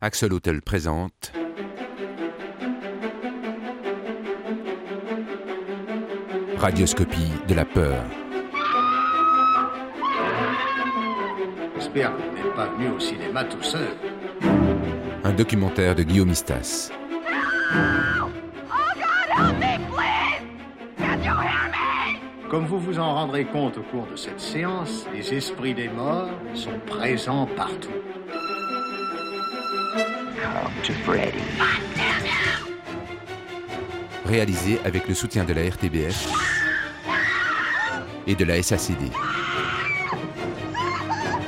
Axel Hotel présente Radioscopie de la peur. J'espère que vous n'êtes pas venu au cinéma tout seul. Un documentaire de Guillaume Istas. Comme vous vous en rendrez compte au cours de cette séance, les esprits des morts sont présents partout. Réalisé avec le soutien de la RTBF et de la SACD.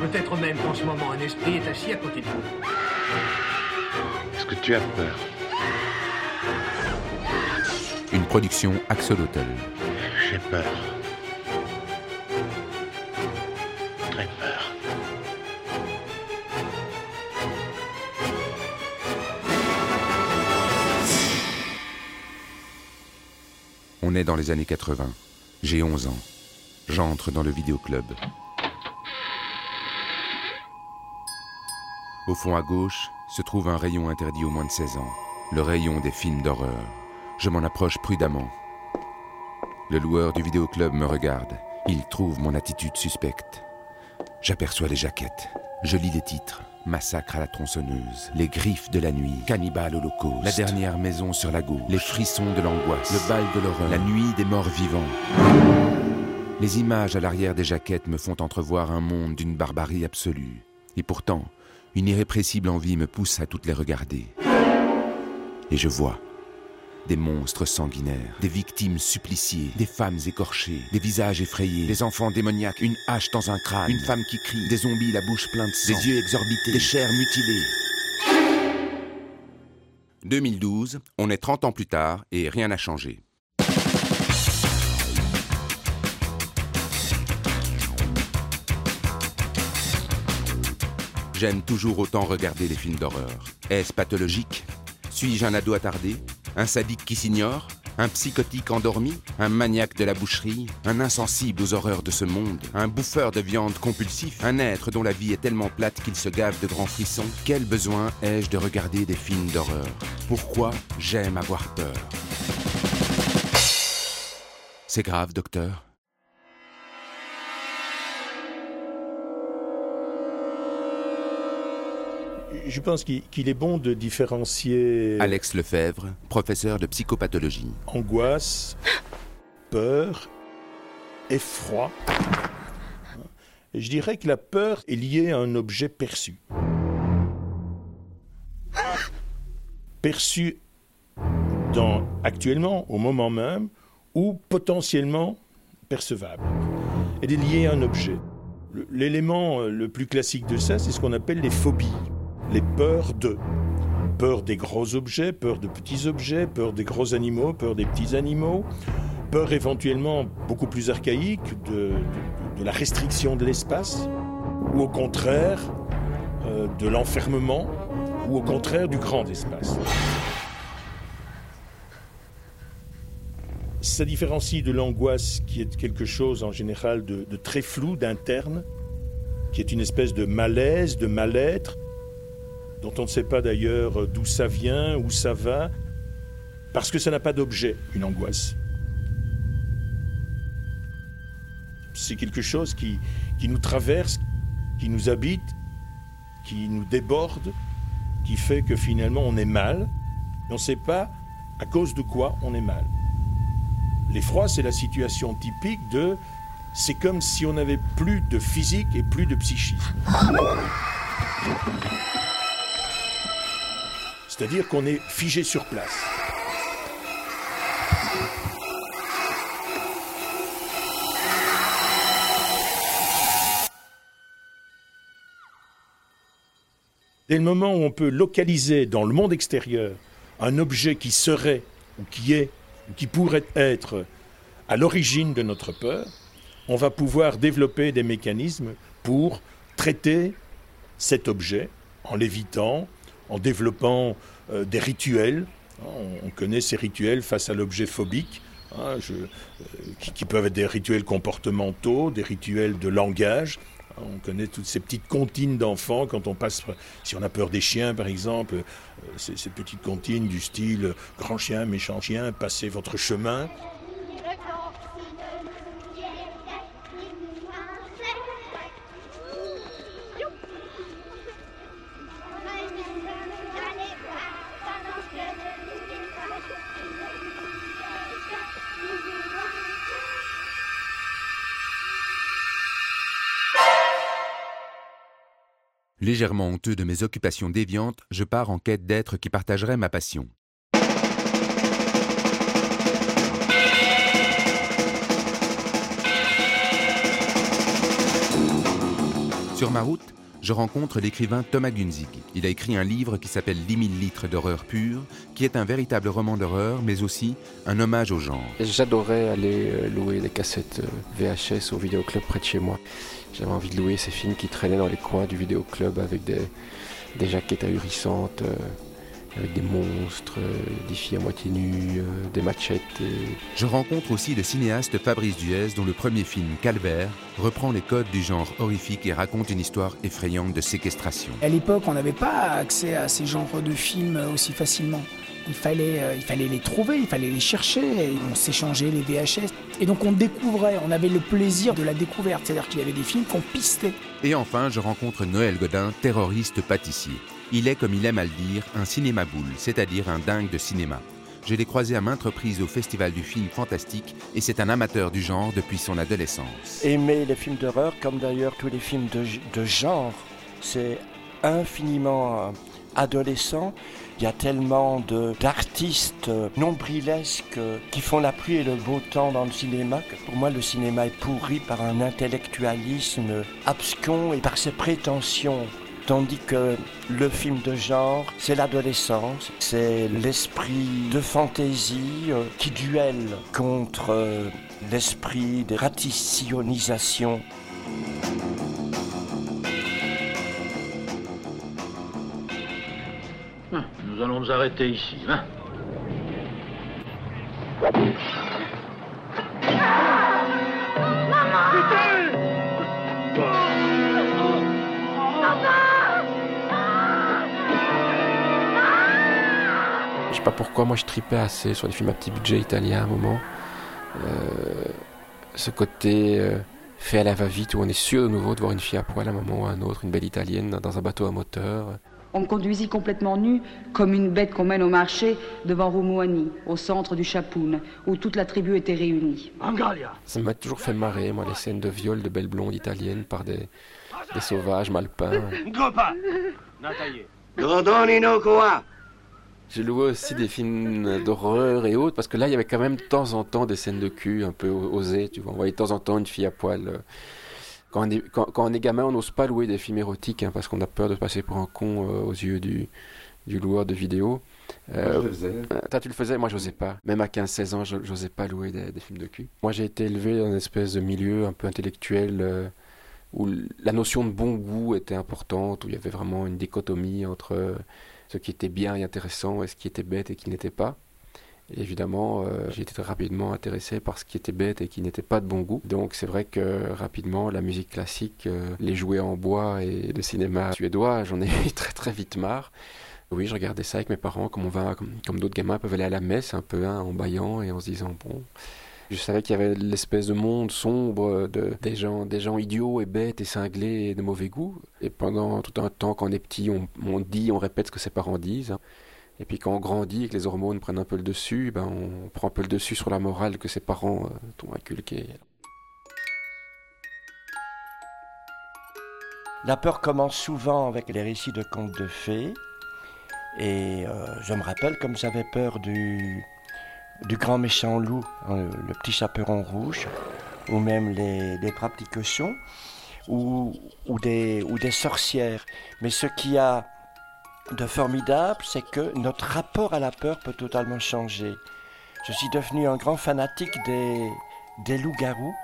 Peut-être même qu'en ce moment, un esprit est assis à côté de vous. Est-ce que tu as peur? Une production Axel Hotel. J'ai peur. On est dans les années 80. J'ai 11 ans. J'entre dans le vidéoclub. Au fond à gauche se trouve un rayon interdit aux moins de 16 ans. Le rayon des films d'horreur. Je m'en approche prudemment. Le loueur du vidéoclub me regarde. Il trouve mon attitude suspecte. J'aperçois les jaquettes. Je lis les titres. Massacre à la tronçonneuse, Les griffes de la nuit, Cannibale holocauste, La dernière maison sur la gauche, Les frissons de l'angoisse, Le bal de l'horreur, La nuit des morts vivants. Les images à l'arrière des jaquettes me font entrevoir un monde d'une barbarie absolue. Et pourtant, une irrépressible envie me pousse à toutes les regarder. Et je vois des monstres sanguinaires, des victimes suppliciées, des femmes écorchées, des visages effrayés, des enfants démoniaques, une hache dans un crâne, une femme qui crie, des zombies la bouche pleine de sang, des yeux exorbités, des chairs mutilées. 2012, on est 30 ans plus tard et rien n'a changé. J'aime toujours autant regarder les films d'horreur. Est-ce pathologique? Suis-je un ado attardé Un sadique qui s'ignore Un psychotique endormi Un maniaque de la boucherie Un insensible aux horreurs de ce monde Un bouffeur de viande compulsif Un être dont la vie est tellement plate qu'il se gave de grands frissons. Quel besoin ai-je de regarder des films d'horreur? Pourquoi j'aime avoir peur? C'est grave, docteur Je pense qu'il est bon de différencier Alex Lefebvre, professeur de psychopathologie. angoisse, peur, effroi. Et je dirais que la peur est liée à un objet perçu. Perçu dans, actuellement, au moment même, ou potentiellement percevable. Elle est liée à un objet. L'élément euh, le plus classique de ça, c'est ce qu'on appelle les phobies, les peurs de. Peur des gros objets, peur de petits objets, peur des gros animaux, peur des petits animaux, peur éventuellement beaucoup plus archaïque de, la restriction de l'espace, ou au contraire euh, de l'enfermement, ou au contraire du grand espace. Ça différencie de l'angoisse qui est quelque chose en général de très flou, d'interne, qui est une espèce de malaise, de mal-être, dont on ne sait pas d'ailleurs d'où ça vient, où ça va, parce que ça n'a pas d'objet, une angoisse. C'est quelque chose qui, qui nous traverse, qui nous habite, qui nous déborde, qui fait que finalement on est mal, et on ne sait pas à cause de quoi on est mal. L'effroi, c'est la situation typique de c'est comme si on n'avait plus de physique et plus de psychisme. C'est-à-dire qu'on est figé sur place. Dès le moment où on peut localiser dans le monde extérieur un objet qui serait, ou qui est, ou qui pourrait être à l'origine de notre peur, on va pouvoir développer des mécanismes pour traiter cet objet en l'évitant, en développant euh, des rituels. On, on connaît ces rituels face à l'objet phobique, hein, euh, qui, peuvent être des rituels comportementaux, des rituels de langage. On connaît toutes ces petites comptines d'enfants quand on passe, si on a peur des chiens par exemple, euh, ces, ces petites comptines du style grand chien, méchant chien, passez votre chemin. Légèrement honteux de mes occupations déviantes, je pars en quête d'êtres qui partageraient ma passion. Sur ma route, je rencontre l'écrivain Thomas Gunzig. Il a écrit un livre qui s'appelle 10 000 litres d'horreur pure, qui est un véritable roman d'horreur, mais aussi un hommage au genre. J'adorais aller euh, louer des cassettes euh, VHS au vidéoclub près de chez moi. J'avais envie de louer ces films qui traînaient dans les coins du vidéoclub avec des, des jaquettes ahurissantes, euh, avec des monstres, euh, des filles à moitié nues, euh, des machettes. et- Je rencontre aussi le cinéaste Fabrice Duez, dont le premier film, Calvaire, reprend les codes du genre horrifique et raconte une histoire effrayante de séquestration. À l'époque, on n'avait pas accès à ces genres de films aussi facilement. Il fallait, euh, il fallait les trouver, il fallait les chercher, et on s'échangeait les VHS. Et donc on découvrait, on avait le plaisir de la découverte, c'est-à-dire qu'il y avait des films qu'on pistait. Et enfin, je rencontre Noël Godin, terroriste pâtissier. Il est, comme il aime à le dire, un cinéma boule, c'est-à-dire un dingue de cinéma. Je l'ai croisé à maintes reprises au Festival du film fantastique et c'est un amateur du genre depuis son adolescence. Aimer les films d'horreur, comme d'ailleurs tous les films de, genre, c'est infiniment euh, adolescent. Il y a tellement d'artistes euh, nombrilesques euh, qui font la pluie et le beau temps dans le cinéma que pour moi le cinéma est pourri par un intellectualisme abscon et par ses prétentions. Tandis que le film de genre, c'est l'adolescence, c'est l'esprit de fantaisie euh, qui duelle contre euh, l'esprit de raticionisation. Nous allons nous arrêter ici, hein sais pas pourquoi, moi je tripais assez sur les films à petit budget italiens à un moment. Euh, ce côté euh, fait à la va-vite où on est sûr de nouveau de voir une fille à poil à un moment ou à un autre, une belle italienne dans un bateau à moteur. On me conduisit complètement nu, comme une bête qu'on mène au marché, devant Roumuani, au centre du Chapoun, où toute la tribu était réunie. Ça m'a toujours fait marrer, moi, les scènes de viol de belles blondes italiennes par des, des sauvages mal peints. J'ai loué aussi des films d'horreur et autres, parce que là, il y avait quand même de temps en temps des scènes de cul un peu osées, tu vois. On voyait de temps en temps une fille à poil. euh. Quand on est, quand, quand on est gamin, on n'ose pas louer des films érotiques, hein, parce qu'on a peur de passer pour un con euh, aux yeux du, du loueur de vidéos. Euh, euh, toi, tu le faisais, moi, j'osais pas. Même à 15-16 ans, je- j'osais pas louer des, des films de cul. Moi, j'ai été élevé dans une espèce de milieu un peu intellectuel, euh, où la notion de bon goût était importante, où il y avait vraiment une dichotomie entre ce qui était bien et intéressant et ce qui était bête et qui n'était pas. Et évidemment, euh, j'ai été très rapidement intéressé par ce qui était bête et qui n'était pas de bon goût. Donc c'est vrai que rapidement, la musique classique, euh, les jouets en bois et le cinéma suédois, j'en ai eu très très vite marre. Oui, je regardais ça avec mes parents, comme comme d'autres gamins peuvent aller à la messe un peu, hein, en baillant et en se disant bon. Je savais qu'il y avait l'espèce de monde sombre de, des, gens, des gens idiots et bêtes et cinglés et de mauvais goût. Et pendant tout un temps, quand on est petit, on, dit, on répète ce que ses parents disent. Et puis quand on grandit et que les hormones prennent un peu le dessus, ben on prend un peu le dessus sur la morale que ses parents euh, t'ont inculquée. La peur commence souvent avec les récits de contes de fées. Et euh, je me rappelle comme j'avais peur du, du grand méchant loup, hein, le petit chaperon rouge, ou même les, les cochons, ou, ou, des, ou des sorcières. Mais ce qui a de formidable, c'est que notre rapport à la peur peut totalement changer. Je suis devenu un grand fanatique des, des loups-garous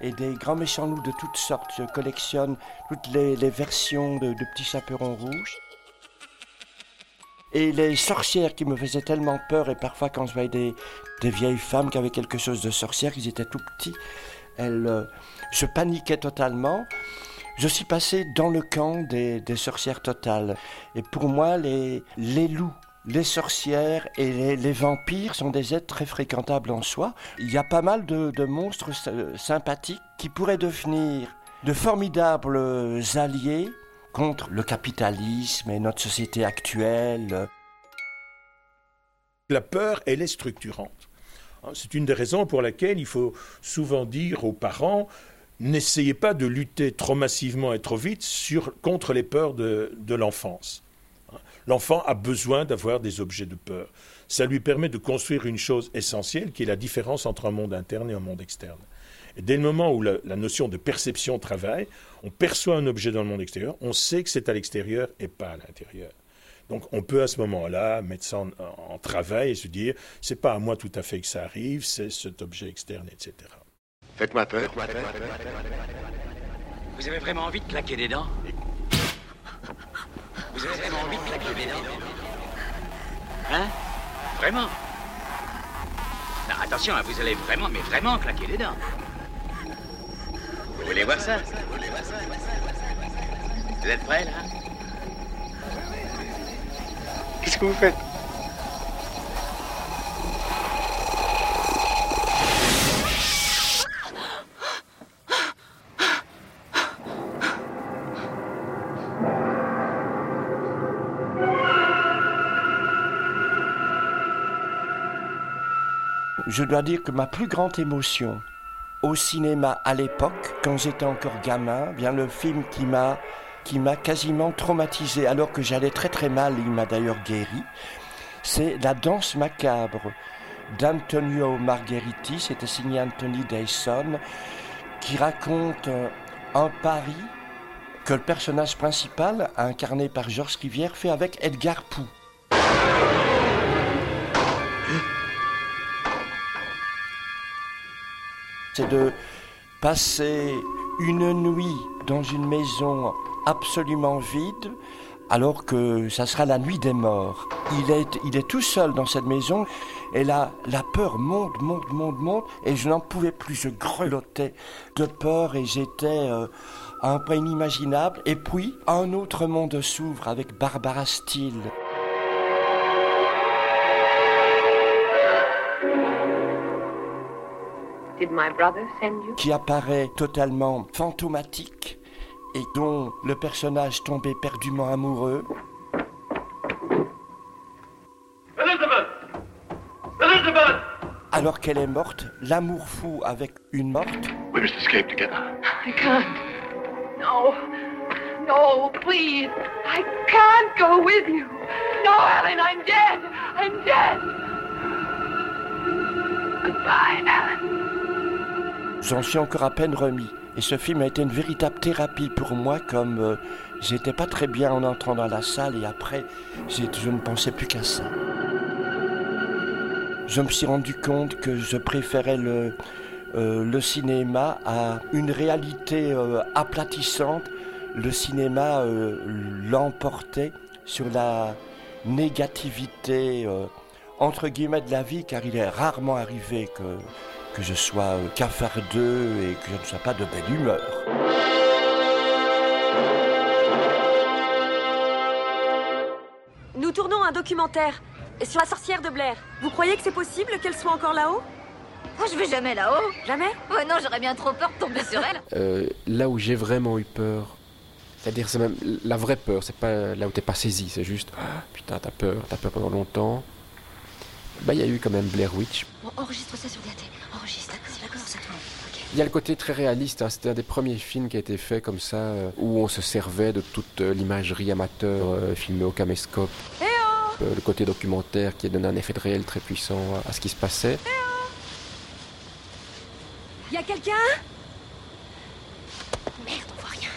et des grands méchants loups de toutes sortes. Je collectionne toutes les, les versions de, de petits chaperons rouges. Et les sorcières qui me faisaient tellement peur, et parfois quand je voyais des, des vieilles femmes qui avaient quelque chose de sorcière, ils étaient tout petits, elles, euh, je paniquais totalement. Je suis passé dans le camp des, sorcières totales. Et pour moi, les, loups, les sorcières et les, vampires sont des êtres très fréquentables en soi. Il y a pas mal de, monstres sy- sympathiques qui pourraient devenir de formidables alliés contre le capitalisme et notre société actuelle. La peur, elle est structurante. Hein, C'est une des raisons pour laquelle il faut souvent dire aux parents n'essayez pas de lutter trop massivement et trop vite contre les peurs de, de l'enfance. Hein, L'enfant a besoin d'avoir des objets de peur. Ça lui permet de construire une chose essentielle qui est la différence entre un monde interne et un monde externe. Et dès le moment où la, la notion de perception travaille, on perçoit un objet dans le monde extérieur, on sait que c'est à l'extérieur et pas à l'intérieur. Donc on peut à ce moment-là mettre ça en, en travail et se dire, c'est pas à moi tout à fait que ça arrive, c'est cet objet externe, etc. Faites-moi peur. Vous avez vraiment envie de claquer des dents? Vous avez vraiment envie de claquer des dents? Hein? Vraiment? Non, attention, hein, vous allez vraiment, mais vraiment claquer des dents. Vous voulez voir ça? Vous êtes prêts, là? Qu'est-ce que vous faites? Je dois dire que ma plus grande émotion au cinéma à l'époque, quand j'étais encore gamin, bien le film qui m'a qui m'a quasiment traumatisé alors que j'allais très très mal, il m'a d'ailleurs guéri, c'est La danse macabre d'Antonio Margheriti, c'était signé Anthony Dayson, qui raconte euh, un pari que le personnage principal, incarné par Georges Rivière, fait avec Edgar Poux. C'est de passer une nuit dans une maison absolument vide alors que ça sera la nuit des morts. Il est, il est tout seul dans cette maison et là, la peur monte, monte, monte, monte et je n'en pouvais plus. Je grelottais de peur et j'étais euh, un point inimaginable. Et puis, un autre monde s'ouvre avec Barbara Steele. Qui apparaît totalement fantomatique et dont le personnage tombe éperdument amoureux. Elizabeth Elizabeth Alors qu'elle est morte, l'amour fou avec une morte, We must escape together. I can't. No. No, please. I can't go with you. No, Alan, I'm dead. I'm dead. Goodbye, Alan. J'en suis encore à peine remis. Et ce film a été une véritable thérapie pour moi, comme euh, j'étais pas très bien en entrant dans la salle et après, je ne pensais plus qu'à ça. Je me suis rendu compte que je préférais le, euh, cinéma à une réalité euh, aplatissante. Le cinéma euh, l'emportait sur la négativité, entre guillemets, de la vie, car il est rarement arrivé que, que je sois cafardeux et que je ne sois pas de belle humeur. Nous tournons un documentaire sur la sorcière de Blair. Vous croyez que c'est possible qu'elle soit encore là-haut? Oh, je vais jamais là-haut. Jamais? Ouais, non, j'aurais bien trop peur de tomber sur elle. Euh, là où j'ai vraiment eu peur, c'est-à-dire c'est même la vraie peur, c'est pas là où t'es pas saisi, c'est juste ah, putain t'as peur, t'as peur pendant longtemps. Bah il y a eu quand même Blair Witch. Bon, enregistre ça sur DAT. Enregistre. Il y a le côté très réaliste, hein, c'était un des premiers films qui a été fait comme ça, euh, où on se servait de toute euh, l'imagerie amateur euh, filmée au caméscope. Euh, le côté documentaire qui donné un effet de réel très puissant à, ce qui se passait. Y a quelqu'un? Merde, on voit rien.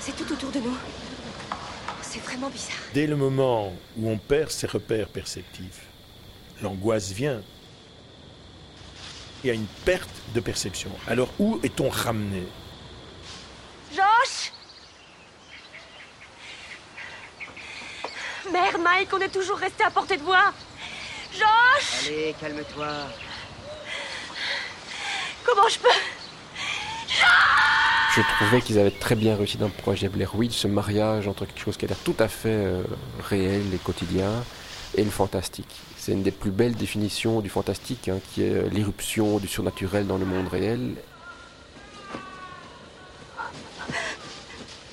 C'est tout autour de nous. C'est vraiment bizarre. Dès le moment où on perd ses repères perceptifs, l'angoisse vient. Il y a une perte de perception. Alors où est-on ramené? Josh Merde, Mike, on est toujours resté à portée de voix Josh Allez, calme-toi. Comment je peux Je trouvais qu'ils avaient très bien réussi dans le projet Blair Witch, ce mariage entre quelque chose qui a l'air tout à fait euh, réel et quotidien et le fantastique. C'est une des plus belles définitions du fantastique, hein, qui est euh, l'irruption du surnaturel dans le monde réel.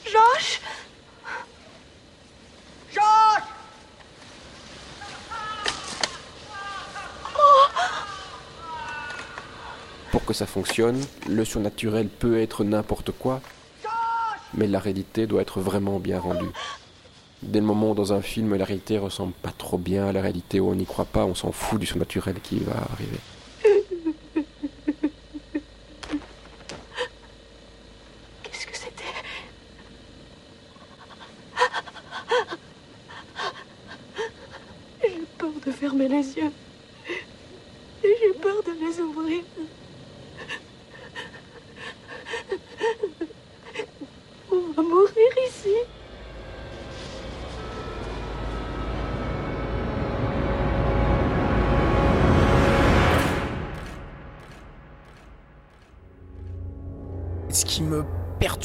Josh Josh? Que ça fonctionne, le surnaturel peut être n'importe quoi, mais la réalité doit être vraiment bien rendue. Dès le moment où dans un film la réalité ressemble pas trop bien à la réalité où on n'y croit pas, on s'en fout du surnaturel qui va arriver.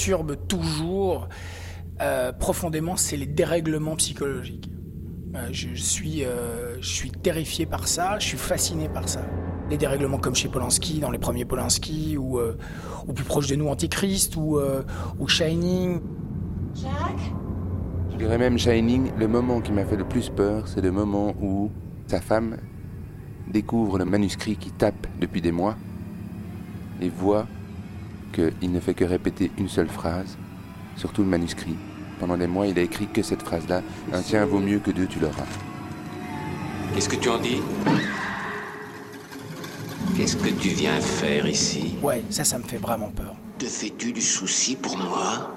Perturbe toujours euh, profondément, c'est les dérèglements psychologiques. Euh, je, suis, euh, je suis terrifié par ça, je suis fasciné par ça. Les dérèglements comme chez Polanski, dans les premiers Polanski, ou, euh, ou plus proche de nous, Antichrist, ou, euh, ou Shining. Jacques? Je dirais même Shining, le moment qui m'a fait le plus peur, c'est le moment où sa femme découvre le manuscrit qui tape depuis des mois et voit qu'il ne fait que répéter une seule phrase sur tout le manuscrit. Pendant des mois, il a écrit que cette phrase-là. Un tien vaut mieux que deux, tu l'auras. Qu'est-ce que tu en dis? Qu'est-ce que tu viens faire ici? Ouais, ça, ça me fait vraiment peur. Te fais-tu du souci pour moi?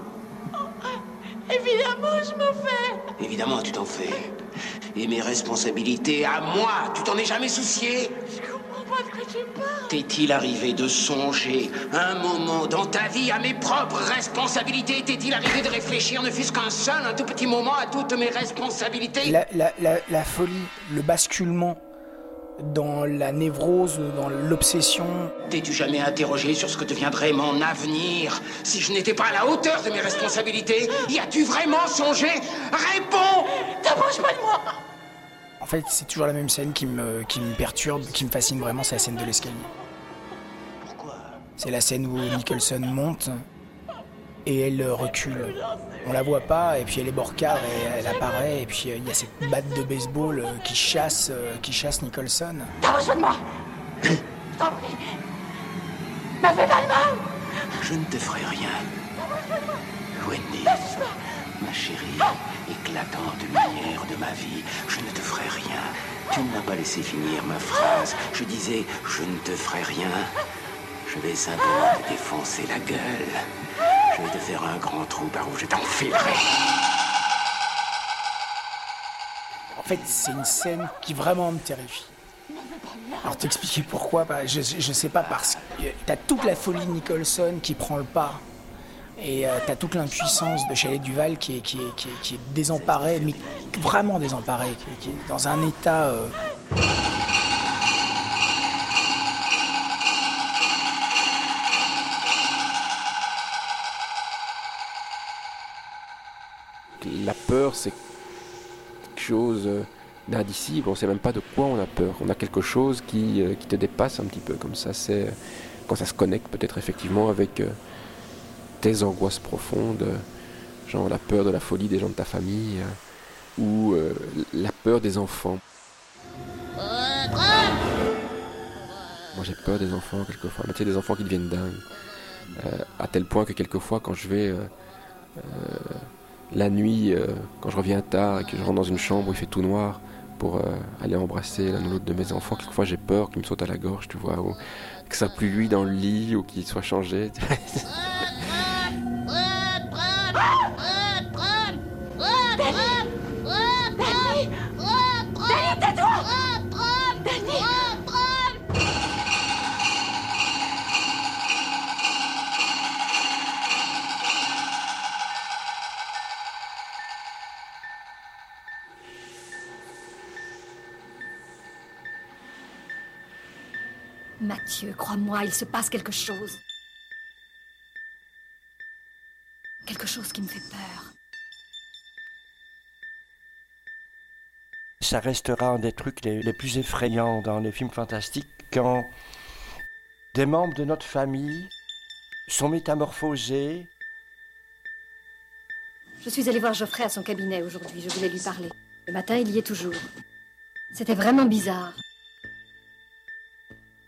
Évidemment, je m'en fais. Évidemment, tu t'en fais. Et mes responsabilités à moi, tu t'en es jamais soucié? T'est-il arrivé de songer un moment dans ta vie à mes propres responsabilités? T'est-il arrivé de réfléchir ne fût-ce qu'un seul, un tout petit moment à toutes mes responsabilités? La, la, la, la folie, le basculement dans la névrose, dans l'obsession. T'es-tu jamais interrogé sur ce que deviendrait mon avenir? Si je n'étais pas à la hauteur de mes responsabilités Y as-tu vraiment songé? Réponds! T'approches pas de moi! En fait, c'est toujours la même scène qui me, qui me perturbe, qui me fascine vraiment, c'est la scène de l'escalier. C'est la scène où Nicholson monte et elle recule. On la voit pas, et puis elle est borcard et elle apparaît, et puis il y a cette batte de baseball euh, qui chasse, euh, qui chasse Nicholson. Moi Je t'en prie. M'a fait pas de mal Je ne te ferai rien. Wendy, ma chérie, éclatante lumière de ma vie, je ne te ferai rien. Tu ne m'as pas laissé finir ma phrase. Je disais, je ne te ferai rien. Je vais simplement te défoncer la gueule. Je vais te faire un grand trou par où je t'enfilerai. En fait, c'est une scène qui vraiment me terrifie. Alors t'expliquer pourquoi bah, je, je sais pas parce que t'as toute la folie de Nicholson qui prend le pas. Et euh, t'as toute l'impuissance de Chalet Duval qui est, qui, est, qui, est, qui est désemparé, mais vraiment désemparé, qui, qui est dans un état... euh, La peur, c'est quelque chose d'indicible. On ne sait même pas de quoi on a peur. On a quelque chose qui, euh, qui te dépasse un petit peu comme ça. C'est quand ça se connecte peut-être effectivement avec euh, tes angoisses profondes, genre la peur de la folie des gens de ta famille euh, ou la peur des enfants. Moi j'ai peur des enfants quelquefois, mais tu sais, des enfants qui deviennent dingues. À tel point que quelquefois quand je vais la nuit, euh, quand je reviens tard et que je rentre dans une chambre où il fait tout noir pour euh, aller embrasser l'un ou l'autre de mes enfants, quelquefois j'ai peur qu'il me saute à la gorge, tu vois, ou que ça lui dans le lit ou qu'il soit changé. Mathieu, crois-moi, il se passe quelque chose. Quelque chose qui me fait peur. Ça restera un des trucs les, les plus effrayants dans les films fantastiques quand des membres de notre famille sont métamorphosés. Je suis allée voir Geoffrey à son cabinet aujourd'hui, je voulais lui parler. Le matin, il y est toujours. C'était vraiment bizarre.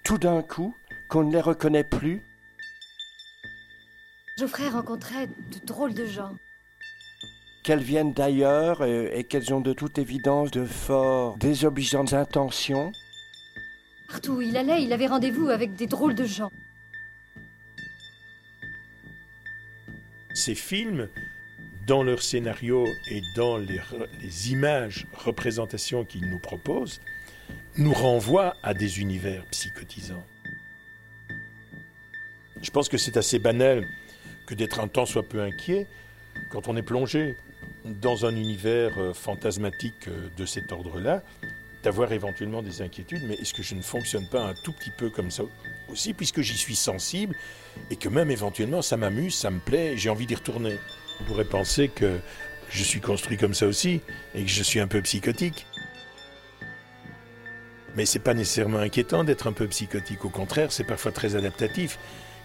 Tout d'un coup, qu'on ne les reconnaît plus. Geoffrey rencontrait de drôles de gens. Qu'elles viennent d'ailleurs et, et qu'elles ont de toute évidence de fort désobligeantes intentions. Partout où il allait, il avait rendez-vous avec des drôles de gens. Ces films, dans leur scénario et dans les images, représentations qu'ils nous proposent, nous renvoient à des univers psychotisants. Je pense que c'est assez banal que d'être un temps soit peu inquiet quand on est plongé dans un univers euh, fantasmatique euh, de cet ordre-là, d'avoir éventuellement des inquiétudes, mais est-ce que je ne fonctionne pas un tout petit peu comme ça aussi, puisque j'y suis sensible et que même éventuellement ça m'amuse, ça me plaît, j'ai envie d'y retourner? On pourrait penser que je suis construit comme ça aussi et que je suis un peu psychotique. Mais c'est pas nécessairement inquiétant d'être un peu psychotique, au contraire, c'est parfois très adaptatif.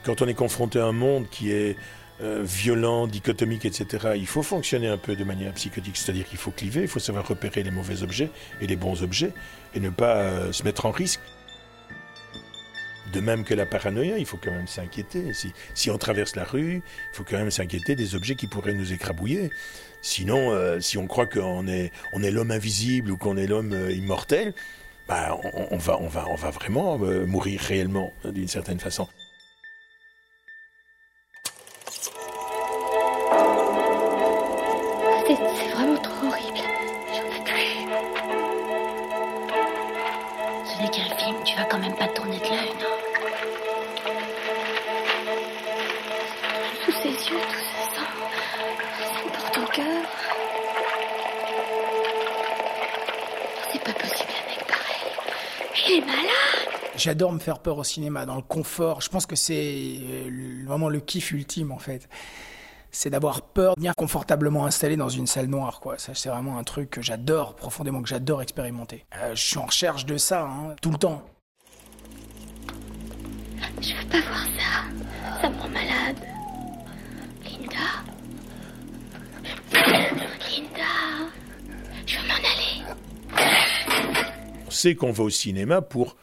Quand on est confronté à un monde qui est euh, violent, dichotomique, etc., il faut fonctionner un peu de manière psychotique, c'est-à-dire qu'il faut cliver, il faut savoir repérer les mauvais objets et les bons objets, et ne pas euh, se mettre en risque. De même que la paranoïa, il faut quand même s'inquiéter. Si, on traverse la rue, il faut quand même s'inquiéter des objets qui pourraient nous écrabouiller. Sinon, euh, si on croit qu'on est, l'homme invisible ou qu'on est l'homme immortel, bah, on, va, on, va, on va vraiment euh, mourir réellement, euh, d'une certaine façon. C'est vraiment trop horrible. J'en peux plus. Ce n'est qu'un film, tu vas quand même pas J'adore me faire peur au cinéma, dans le confort. Je pense que c'est euh, vraiment le kiff ultime en fait. C'est d'avoir peur, de venir confortablement installé dans une salle noire. Quoi. Ça, c'est vraiment un truc que j'adore profondément, que j'adore expérimenter. Euh, je suis en recherche de ça, hein, tout le temps. Je veux pas voir ça. Ça me rend malade. Linda. Linda. Je veux m'en aller. On sait qu'on va au cinéma pour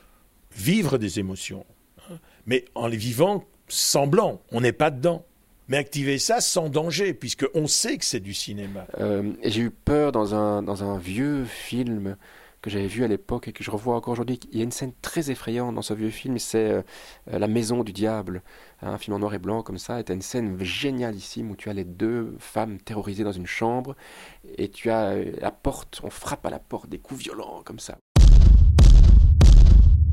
vivre des émotions, hein, mais en les vivant semblant, on n'est pas dedans. Mais activer ça sans danger, puisque on sait que c'est du cinéma. Euh, j'ai eu peur dans un, dans un vieux film que j'avais vu à l'époque et que je revois encore aujourd'hui. Il y a une scène très effrayante dans ce vieux film, c'est euh, La Maison du Diable, un film en noir et blanc comme ça. Et as une scène génialissime où tu as les deux femmes terrorisées dans une chambre et tu as euh, la porte, on frappe à la porte, des coups violents comme ça.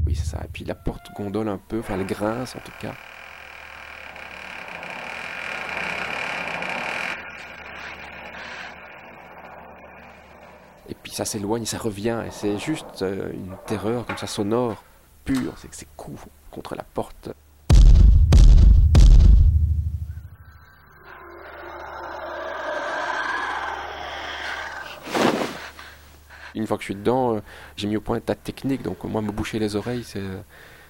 Oui, c'est ça. Et puis la porte gondole un peu, enfin elle grince en tout cas. Et puis ça s'éloigne, ça revient, et c'est juste euh, une terreur comme ça sonore, pure, c'est que c'est coups contre la porte. Une fois que je suis dedans, euh, j'ai mis au point un tas de techniques, donc moi me boucher les oreilles, c'est... euh,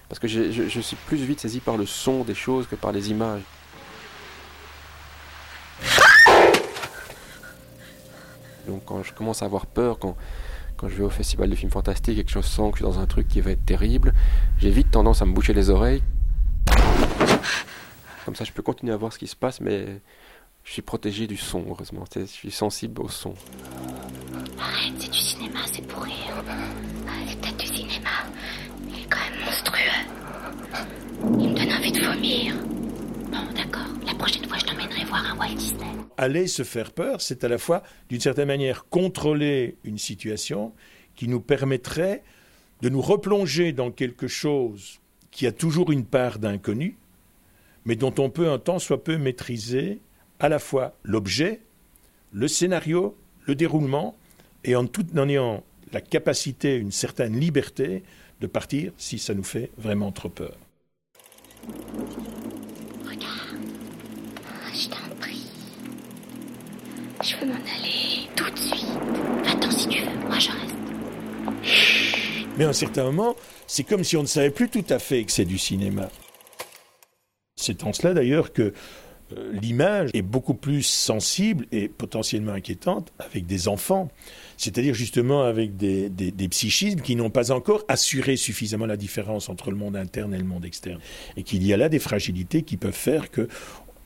Parce que je, suis plus vite saisi par le son des choses que par les images. Donc quand je commence à avoir peur, quand, quand je vais au festival de films fantastiques et que je sens que je suis dans un truc qui va être terrible, j'ai vite tendance à me boucher les oreilles. Comme ça, je peux continuer à voir ce qui se passe, mais je suis protégé du son, heureusement. Je suis sensible au son. Arrête, c'est du cinéma, c'est pour rire. Ah, C'est peut-être du cinéma. Il est quand même monstrueux. Il me donne envie de vomir. Bon, d'accord. La prochaine fois, je t'emmènerai voir un Walt Disney. aller se faire peur, c'est à la fois, d'une certaine manière, contrôler une situation qui nous permettrait de nous replonger dans quelque chose qui a toujours une part d'inconnu, mais dont on peut un temps soit peu maîtriser à la fois l'objet, le scénario, le déroulement, et en tout en ayant la capacité, une certaine liberté, de partir si ça nous fait vraiment trop peur. Regarde. Je t'en prie. Je veux m'en aller tout de suite. Va-t'en si tu veux. Moi, je reste. Mais à un certain moment, c'est comme si on ne savait plus tout à fait que c'est du cinéma. C'est en cela d'ailleurs que euh, l'image est beaucoup plus sensible et potentiellement inquiétante avec des enfants, c'est-à-dire justement avec des, des, des psychismes qui n'ont pas encore assuré suffisamment la différence entre le monde interne et le monde externe, et qu'il y a là des fragilités qui peuvent faire que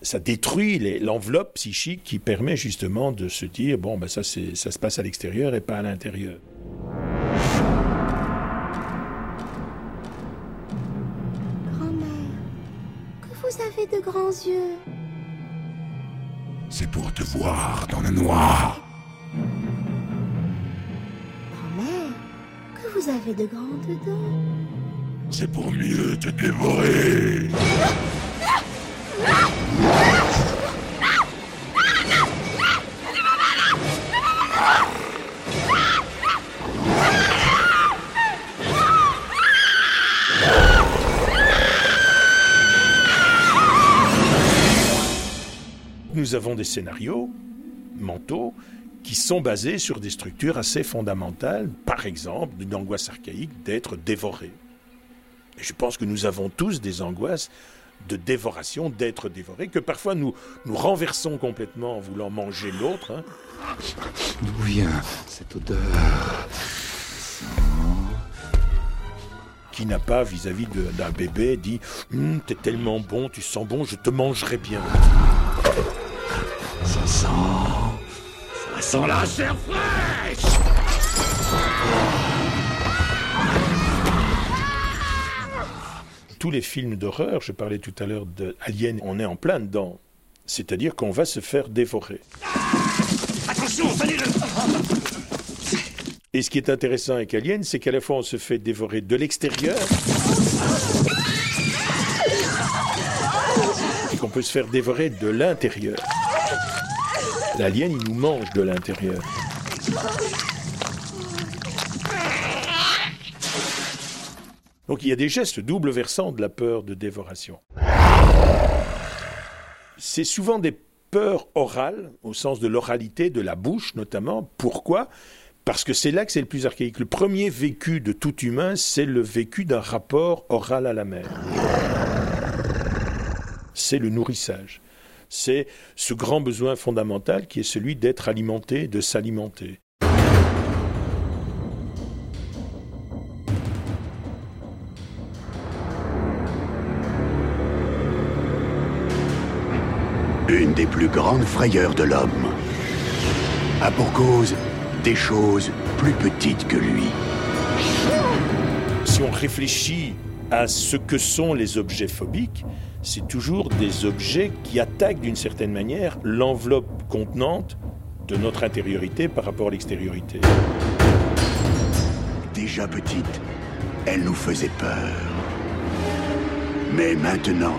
ça détruit l'enveloppe psychique qui permet justement de se dire bon ben ça ça se passe à l'extérieur et pas à l'intérieur. Grand-mère, que vous avez de grands yeux. C'est pour te voir dans le noir. Vous avez de grandes dents. C'est pour mieux te dévorer. Nous avons des scénarios mentaux qui sont basés sur des structures assez fondamentales, par exemple d'une angoisse archaïque d'être dévoré. Et je pense que nous avons tous des angoisses de dévoration, d'être dévoré, que parfois nous, nous renversons complètement en voulant manger l'autre. hein. D'où vient cette odeur? Qui n'a pas, vis-à-vis d'un bébé, dit Hum, T'es tellement bon, tu sens bon, je te mangerai bien. Ça sent. Ça sent la chair fraîche tous les films d'horreur, je parlais tout à l'heure de Alien, on est en plein dedans. C'est-à-dire qu'on va se faire dévorer. Attention, Et ce qui est intéressant avec Alien, c'est qu'à la fois on se fait dévorer de l'extérieur et qu'on peut se faire dévorer de l'intérieur. L'alien, il nous mange de l'intérieur. Donc il y a des gestes double versants de la peur de dévoration. C'est souvent des peurs orales, au sens de l'oralité, de la bouche notamment. Pourquoi? Parce que c'est là que c'est le plus archaïque. Le premier vécu de tout humain, c'est le vécu d'un rapport oral à la mère. C'est le nourrissage. C'est ce grand besoin fondamental qui est celui d'être alimenté, de s'alimenter. Une des plus grandes frayeurs de l'homme. A pour cause des choses plus petites que lui. Si on réfléchit à ce que sont les objets phobiques, c'est toujours des objets qui attaquent d'une certaine manière l'enveloppe contenante de notre intériorité par rapport à l'extériorité. Déjà petite, elle nous faisait peur. Mais maintenant,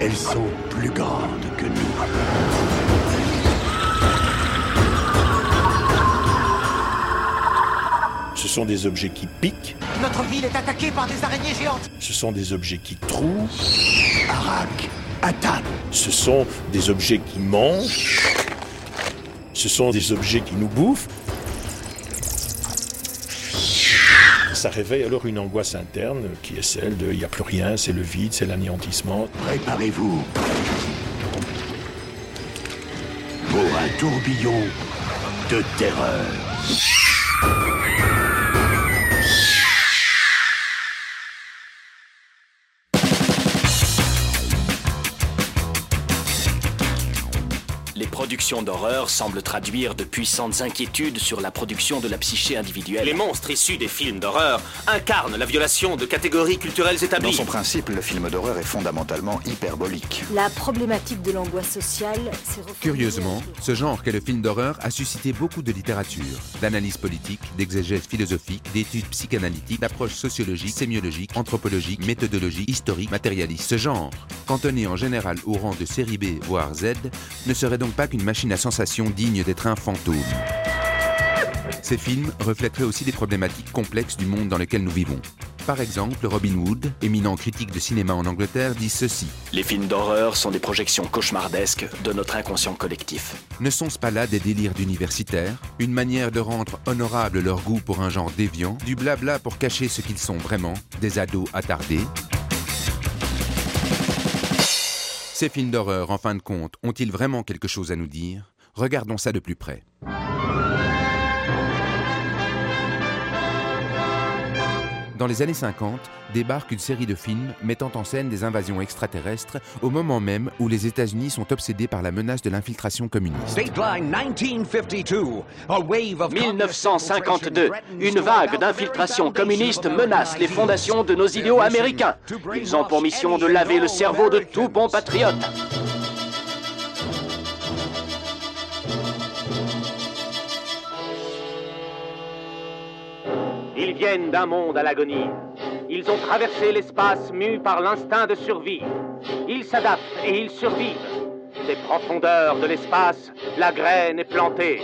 elles sont plus grandes que nous. Ce sont des objets qui piquent, Notre ville est attaquée par des araignées géantes. ce sont des objets qui trouent, Arak, attaque. ce sont des objets qui mangent, ce sont des objets qui nous bouffent. Ça réveille alors une angoisse interne qui est celle de il n'y a plus rien, c'est le vide, c'est l'anéantissement. Préparez-vous pour un tourbillon de terreur. Les productions d'horreur semblent traduire de puissantes inquiétudes sur la production de la psyché individuelle. Les monstres issus des films d'horreur incarnent la violation de catégories culturelles établies. Dans son principe, le film d'horreur est fondamentalement hyperbolique. La problématique de l'angoisse sociale Curieusement, ce genre qu'est le film d'horreur a suscité beaucoup de littérature, d'analyse politique, d'exégèse philosophique, d'études psychanalytiques, d'approches sociologiques, sémiologiques, anthropologiques, méthodologiques, historiques, matérialistes. Ce genre, cantonné en général au rang de série B voire Z, ne serait donc pas qu'une machine à sensations digne d'être un fantôme. Ces films reflèteraient aussi des problématiques complexes du monde dans lequel nous vivons. Par exemple, Robin Wood, éminent critique de cinéma en Angleterre, dit ceci. Les films d'horreur sont des projections cauchemardesques de notre inconscient collectif. Ne sont-ce pas là des délires d'universitaires? Une manière de rendre honorable leur goût pour un genre déviant? Du blabla pour cacher ce qu'ils sont vraiment? Des ados attardés? Ces films d'horreur, en fin de compte, ont-ils vraiment quelque chose à nous dire? Regardons ça de plus près. Dans les années 50, débarque une série de films mettant en scène des invasions extraterrestres au moment même où les États-Unis sont obsédés par la menace de l'infiltration communiste. 1952, une vague d'infiltration communiste menace les fondations de nos idéaux américains. Ils ont pour mission de laver le cerveau de tout bon patriote. Ils viennent d'un monde à l'agonie. Ils ont traversé l'espace mus par l'instinct de survie. Ils s'adaptent et ils survivent. Des profondeurs de l'espace, la graine est plantée.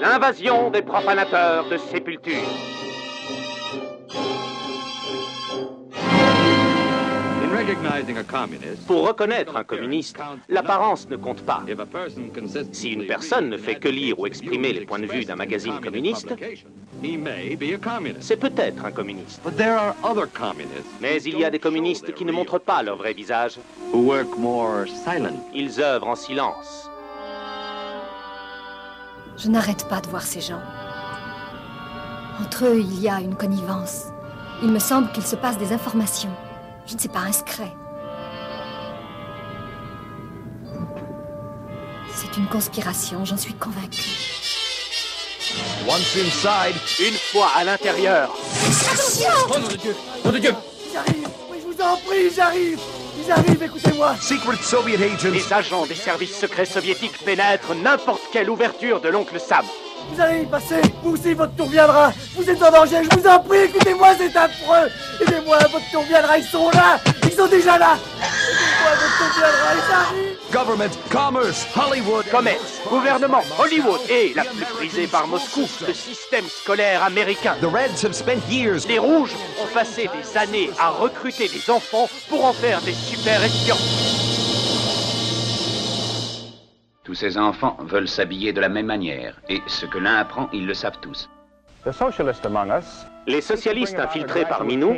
L'invasion des profanateurs de sépultures. Pour reconnaître un communiste, l'apparence ne compte pas. Si une personne ne fait que lire ou exprimer les points de vue d'un magazine communiste, c'est peut-être un communiste. Mais il y a des communistes qui ne montrent pas leur vrai visage. Ils œuvrent en silence. Je n'arrête pas de voir ces gens. Entre eux, il y a une connivence. Il me semble qu'il se passe des informations. Je ne sais pas, un secret. C'est une conspiration, j'en suis convaincue. Once inside, une fois à l'intérieur. Attention Oh nom de Dieu Nom de Dieu Ils arrivent Oui, je vous en prie, ils arrivent Ils arrivent, écoutez-moi Secret Soviet agents. Les agents des services secrets soviétiques pénètrent n'importe quelle ouverture de l'oncle Sam. Vous allez y passer Vous aussi, votre tour viendra Vous êtes en danger, je vous en prie, écoutez-moi, c'est affreux Aidez-moi, votre tour viendra, ils sont là Ils sont déjà là Aidez-moi, votre tour viendra, ils arrivent Government, commerce, Hollywood. Commerce, gouvernement, Hollywood et, la plus prisée par Moscou, le système scolaire américain. The Reds have spent years. Les Rouges ont passé des années à recruter des enfants pour en faire des super espions. Tous ces enfants veulent s'habiller de la même manière, et ce que l'un apprend, ils le savent tous. Les socialistes infiltrés parmi nous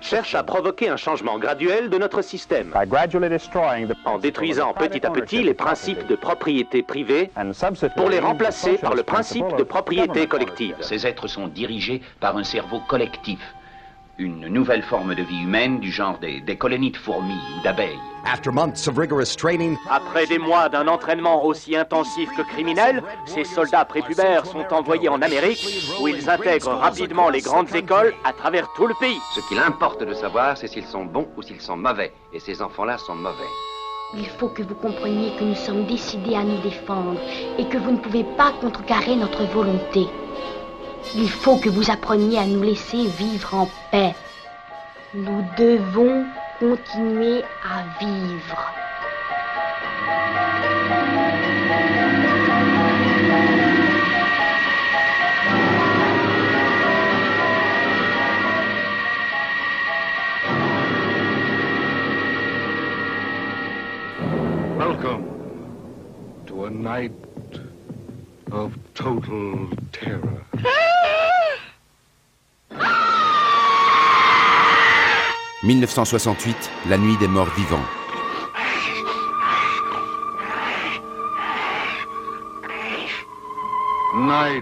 cherchent à provoquer un changement graduel de notre système en détruisant petit à petit les principes de propriété privée pour les remplacer par le principe de propriété collective. Ces êtres sont dirigés par un cerveau collectif, une nouvelle forme de vie humaine du genre des, des colonies de fourmis ou d'abeilles. After months of rigorous training, Après des mois d'un entraînement aussi intensif que criminel, ces soldats prépubères sont envoyés en Amérique où ils intègrent rapidement les grandes écoles à travers tout le pays. Ce qu'il importe de savoir, c'est s'ils sont bons ou s'ils sont mauvais. Et ces enfants-là sont mauvais. Il faut que vous compreniez que nous sommes décidés à nous défendre et que vous ne pouvez pas contrecarrer notre volonté. Il faut que vous appreniez à nous laisser vivre en paix. Nous devons continuer à vivre. Welcome to a night of total terror. « 1968, la nuit des morts vivants.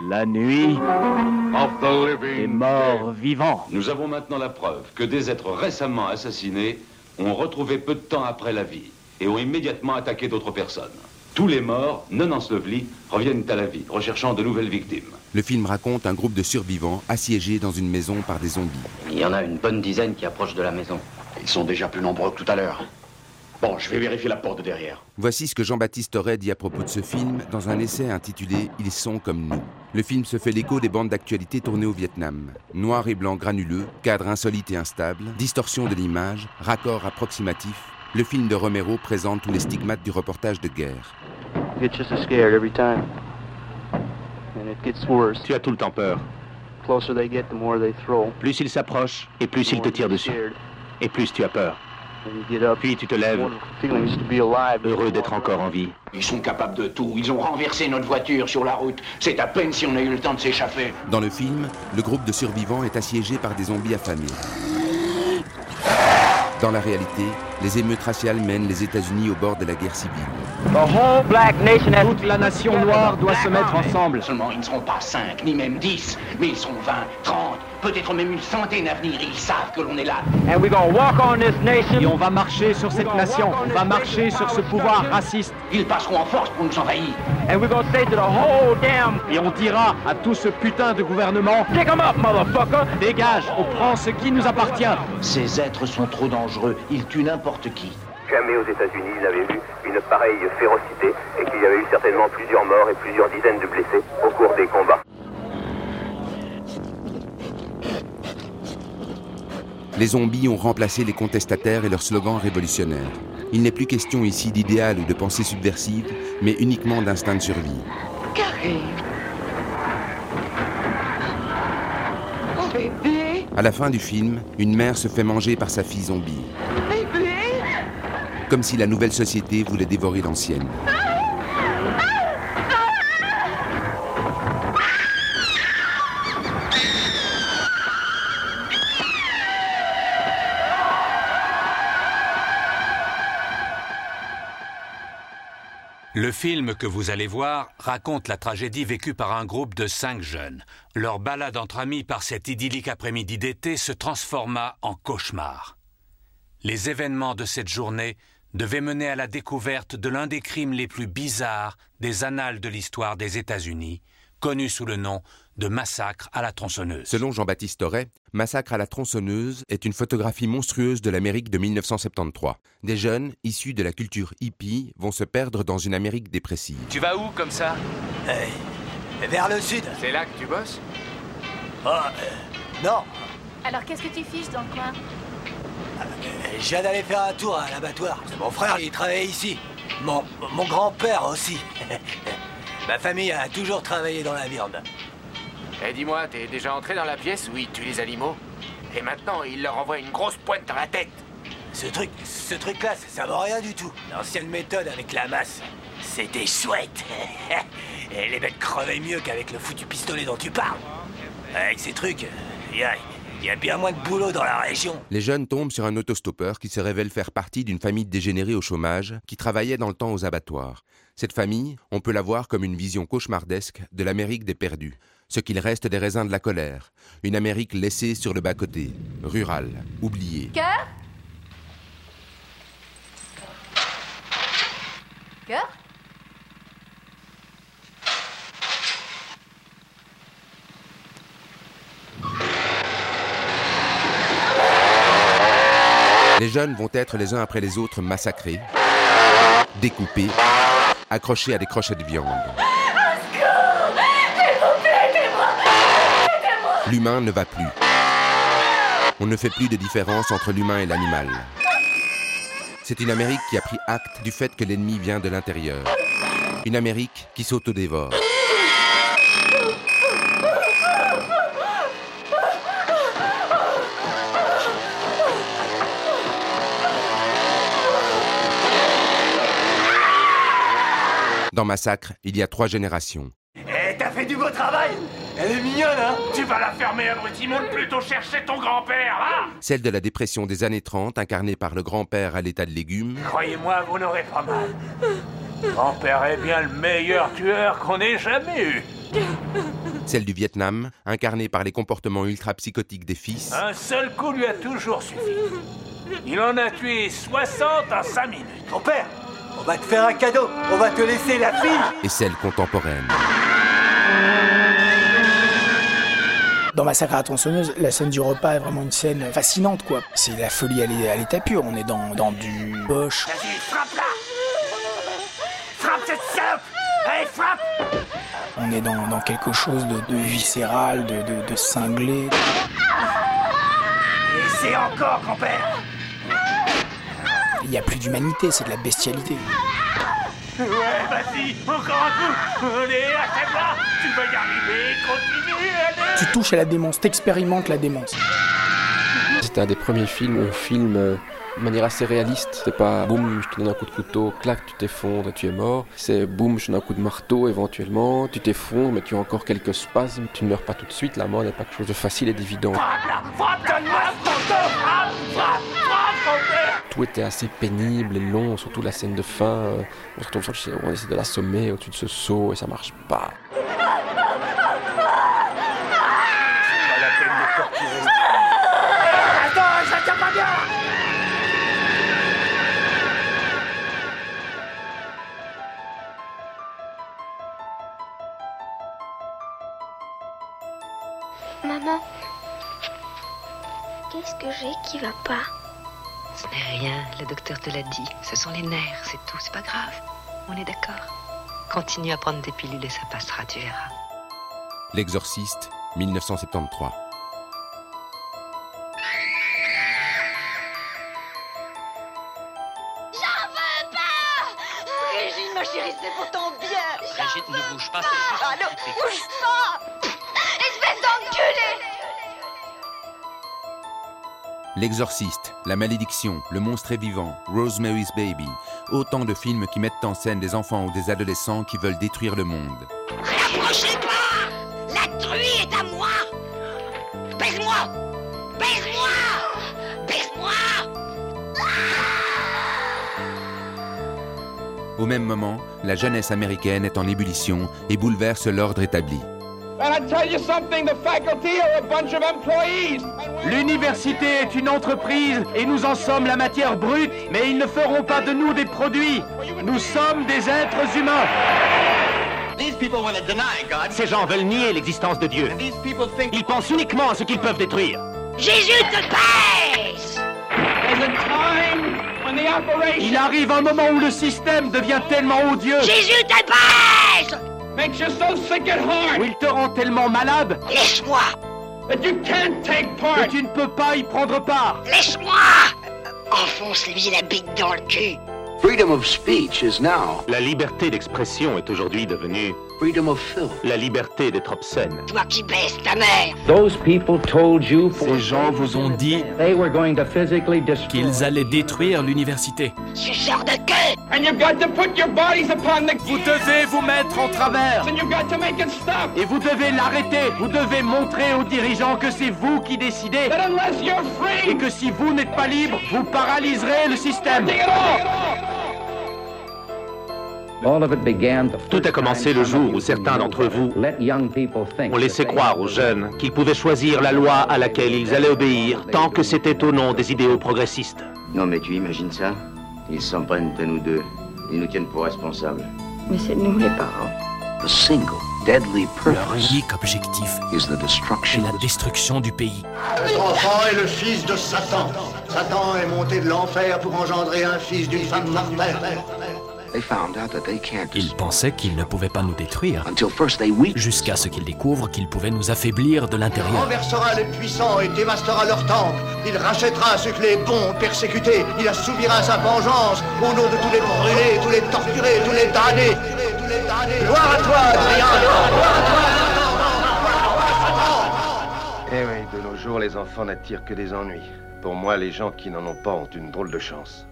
La nuit des morts vivants. Nous avons maintenant la preuve que des êtres récemment assassinés ont retrouvé peu de temps après la vie et ont immédiatement attaqué d'autres personnes. Tous les morts, non ensevelis, reviennent à la vie, recherchant de nouvelles victimes. Le film raconte un groupe de survivants assiégés dans une maison par des zombies. Il y en a une bonne dizaine qui approchent de la maison. Ils sont déjà plus nombreux que tout à l'heure. Bon, je vais vérifier la porte de derrière. Voici ce que Jean-Baptiste Auré dit à propos de ce film dans un essai intitulé Ils sont comme nous. Le film se fait l'écho des bandes d'actualité tournées au Vietnam. Noir et blanc granuleux, cadre insolite et instable, distorsion de l'image, raccord approximatif. Le film de Romero présente tous les stigmates du reportage de guerre. Tu as tout le temps peur. Plus ils s'approchent, et plus ils te tirent dessus. Et plus tu as peur. Puis tu te lèves, heureux d'être encore en vie. Ils sont capables de tout. Ils ont renversé notre voiture sur la route. C'est à peine si on a eu le temps de s'échapper. Dans le film, le groupe de survivants est assiégé par des zombies affamés. Dans la réalité, les émeutes raciales mènent les États-Unis au bord de la guerre civile. Toute la nation noire doit se mettre ensemble. Seulement, ils ne seront pas 5, ni même 10, mais ils sont 20, 30, peut-être même une centaine à venir. Ils savent que l'on est là. Et on va marcher sur cette nation. On va marcher sur ce pouvoir raciste. Ils passeront en force pour nous envahir. Et on dira à tout ce putain de gouvernement Dégage, on prend ce qui nous appartient. Ces êtres sont trop dangereux. Ils tuent n'importe qui. Jamais aux États-Unis ils n'avaient vu une pareille férocité et qu'il y avait eu certainement plusieurs morts et plusieurs dizaines de blessés au cours des combats. Les zombies ont remplacé les contestataires et leurs slogans révolutionnaires. Il n'est plus question ici d'idéal ou de pensée subversive, mais uniquement d'instinct de survie. Carré. Oh bébé, À la fin du film, une mère se fait manger par sa fille zombie, bébé. Comme si la nouvelle société voulait dévorer l'ancienne. Le film que vous allez voir raconte la tragédie vécue par un groupe de cinq jeunes. Leur balade entre amis par cet idyllique après-midi d'été se transforma en cauchemar. Les événements de cette journée devaient mener à la découverte de l'un des crimes les plus bizarres des annales de l'histoire des États-Unis, connu sous le nom de massacre à la tronçonneuse. Selon Jean-Baptiste Auré, Massacre à la tronçonneuse est une photographie monstrueuse de l'Amérique de 1973. Des jeunes, issus de la culture hippie, vont se perdre dans une Amérique dépressive. Tu vas où comme ça? Vers le sud. C'est là que tu bosses? Oh, euh, non. Alors qu'est-ce que tu fiches dans le coin? Je viens d'aller faire un tour à l'abattoir. Mon frère, il travaillait ici. Mon, mon grand-père aussi. Ma famille a toujours travaillé dans la viande. Eh dis-moi, t'es déjà entré dans la pièce où ils tuent les animaux? Et maintenant, il leur envoie une grosse pointe dans la tête Ce truc, ce truc-là, ça, ça vaut rien du tout. L'ancienne méthode avec la masse, c'était chouette. Et les bêtes crevaient mieux qu'avec le foutu pistolet dont tu parles. Avec ces trucs, il y a, il y a bien moins de boulot dans la région. Les jeunes tombent sur un autostoppeur qui se révèle faire partie d'une famille dégénérée au chômage qui travaillait dans le temps aux abattoirs. Cette famille, on peut la voir comme une vision cauchemardesque de l'Amérique des perdus, ce qu'il reste des raisins de la colère, une Amérique laissée sur le bas-côté, rurale, oubliée. Cœur Cœur Les jeunes vont être les uns après les autres massacrés, découpés, accrochés à des crochets de viande. L'humain ne va plus. On ne fait plus de différence entre l'humain et l'animal. C'est une Amérique qui a pris acte du fait que l'ennemi vient de l'intérieur. Une Amérique qui s'autodévore. Dans Massacre, il y a trois générations. Eh, t'as fait du beau travail Elle est mignonne, hein Tu vas la fermer, abruti, monte plutôt chercher ton grand-père, va Celle de la dépression des années 30, incarnée par le grand-père à l'état de légumes. Croyez-moi, vous n'aurez pas mal. Grand-père est bien le meilleur tueur qu'on ait jamais eu. Celle du Vietnam, incarnée par les comportements ultra-psychotiques des fils. Un seul coup lui a toujours suffi. Il en a tué 60 en 5 minutes. Ton père? On va te faire un cadeau On va te laisser la fille Et celle contemporaine. Dans Massacre à la tronçonneuse, la scène du repas est vraiment une scène fascinante, quoi. C'est la folie à l'é- à l'état pur. On est dans, dans du Bosch. Vas-y, frappe là Frappe cette salope Allez, frappe On est dans, dans quelque chose de, de viscéral, de, de, de cinglé. Et c'est encore, grand-père Il n'y a plus d'humanité, c'est de la bestialité. Ouais, vas-y, encore un coup Allez, Tu vas y arriver, continue, allez Tu touches à la démence, t'expérimentes la démence. C'était un des premiers films où on filme euh, de manière assez réaliste. C'est pas boum, je te donne un coup de couteau, clac, tu t'effondres et tu es mort. C'est boum, je te donne un coup de marteau éventuellement, tu t'effondres mais tu as encore quelques spasmes, tu ne meurs pas tout de suite. La mort n'est pas quelque chose de facile et d'évident. Était assez pénible et long, surtout la scène de fin. euh, On se retrouve sur le- on essaie de l'assommer au-dessus de ce seau et ça marche pas. Maman, qu'est-ce que j'ai qui va pas? Ce n'est rien, le docteur te l'a dit. Ce sont les nerfs, c'est tout, c'est pas grave. On est d'accord. Continue à prendre tes pilules et ça passera, tu verras. L'exorciste, 1973. J'en veux pas Régine, ma chérie, c'est pour ton bien Brigitte, ne bouge pas, Ah non, bouge pas L'exorciste, La malédiction, Le monstre est vivant, Rosemary's Baby, autant de films qui mettent en scène des enfants ou des adolescents qui veulent détruire le monde. Approchez pas La truie est à moi! Baise-moi Baise-moi Baise-moi Au même moment, la jeunesse américaine est en ébullition et bouleverse l'ordre établi. And I tell you something, the faculty are a bunch of employees L'université est une entreprise et nous en sommes la matière brute, mais ils ne feront pas de nous des produits. Nous sommes des êtres humains. Ces gens veulent nier l'existence de Dieu. Ils pensent uniquement à ce qu'ils peuvent détruire. Jésus te Il arrive un moment où le système devient tellement odieux. Jésus te Makes you so sick at heart. Où il te rend tellement malade. Laisse-moi. That you can't take part. Que tu ne peux pas y prendre part. Laisse-moi. Enfonce-lui la bite dans le cul. Freedom of speech is now. La liberté d'expression est aujourd'hui devenue freedom of filth. la liberté d'être obscène. Toi qui baisses ta mère Ces gens vous ont dit qu'ils allaient détruire l'université. Suceur de queue And you've got to put your bodies upon the Vous devez vous mettre en travers. And you've got to make it stop Et vous devez l'arrêter. Vous devez montrer aux dirigeants que c'est vous qui décidez. That unless you're free Et que si vous n'êtes pas libre, vous paralyserez le système. Take it off Tout a commencé le jour où certains d'entre vous ont laissé croire aux jeunes qu'ils pouvaient choisir la loi à laquelle ils allaient obéir tant que c'était au nom des idéaux progressistes. Non mais tu imagines ça? Ils s'en prennent à nous deux. Ils nous tiennent pour responsables. Mais c'est nous les parents. The single deadly Leur unique objectif is the est destruction la destruction du pays. Cet enfant est le fils de Satan. Satan est monté de l'enfer pour engendrer un fils d'une femme mortelle. Ils pensaient qu'ils ne pouvaient pas nous détruire, until first they weak. jusqu'à ce qu'ils découvrent qu'ils pouvaient nous affaiblir de Il l'intérieur. renversera les puissants et dévastera leur temple. Il rachètera ceux que les bons ont persécutés. Il assouvira sa vengeance au nom de tous les brûlés, tous les torturés, tous les damnés. Gloire à toi, Adrien Gloire à toi Eh oui, de nos jours, les enfants n'attirent que des ennuis. Pour moi, les gens qui n'en ont pas ont une drôle de chance.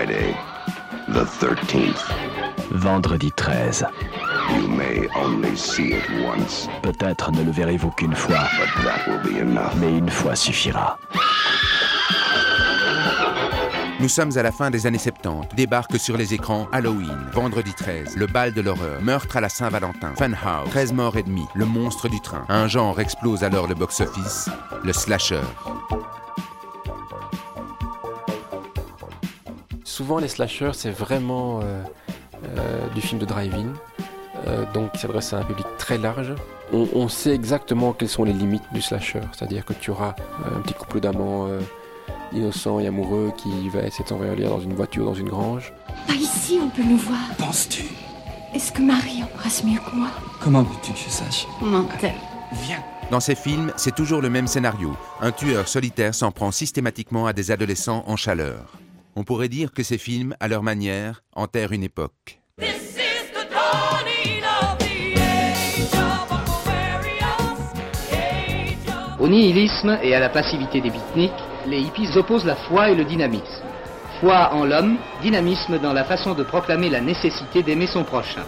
Friday, the 13th. Vendredi 13. You may only see it once, Peut-être ne le verrez-vous qu'une fois, but that will be enough. mais une fois suffira. Nous sommes à la fin des années 70. Débarque sur les écrans Halloween, Vendredi 13, Le bal de l'horreur, Meurtre à la Saint-Valentin, Funhouse, 13 morts et demi, Le monstre du train. Un genre explose alors le box-office, le slasher. Souvent, les slashers, c'est vraiment euh, euh, du film de drive-in, euh, donc qui s'adresse à un public très large. On, on sait exactement quelles sont les limites du slasher, c'est-à-dire que tu auras un petit couple d'amants euh, innocents et amoureux qui va essayer de s'envoyer dans une voiture, dans une grange. Par ici, on peut nous voir. Penses-tu? Est-ce que Marie embrasse mieux que moi? Comment veux-tu que je sache? Menteur. Viens. Dans ces films, c'est toujours le même scénario. Un tueur solitaire s'en prend systématiquement à des adolescents en chaleur. On pourrait dire que ces films, à leur manière, enterrent une époque. Au nihilisme et à la passivité des beatniks, les hippies opposent la foi et le dynamisme. Foi en l'homme, dynamisme dans la façon de proclamer la nécessité d'aimer son prochain.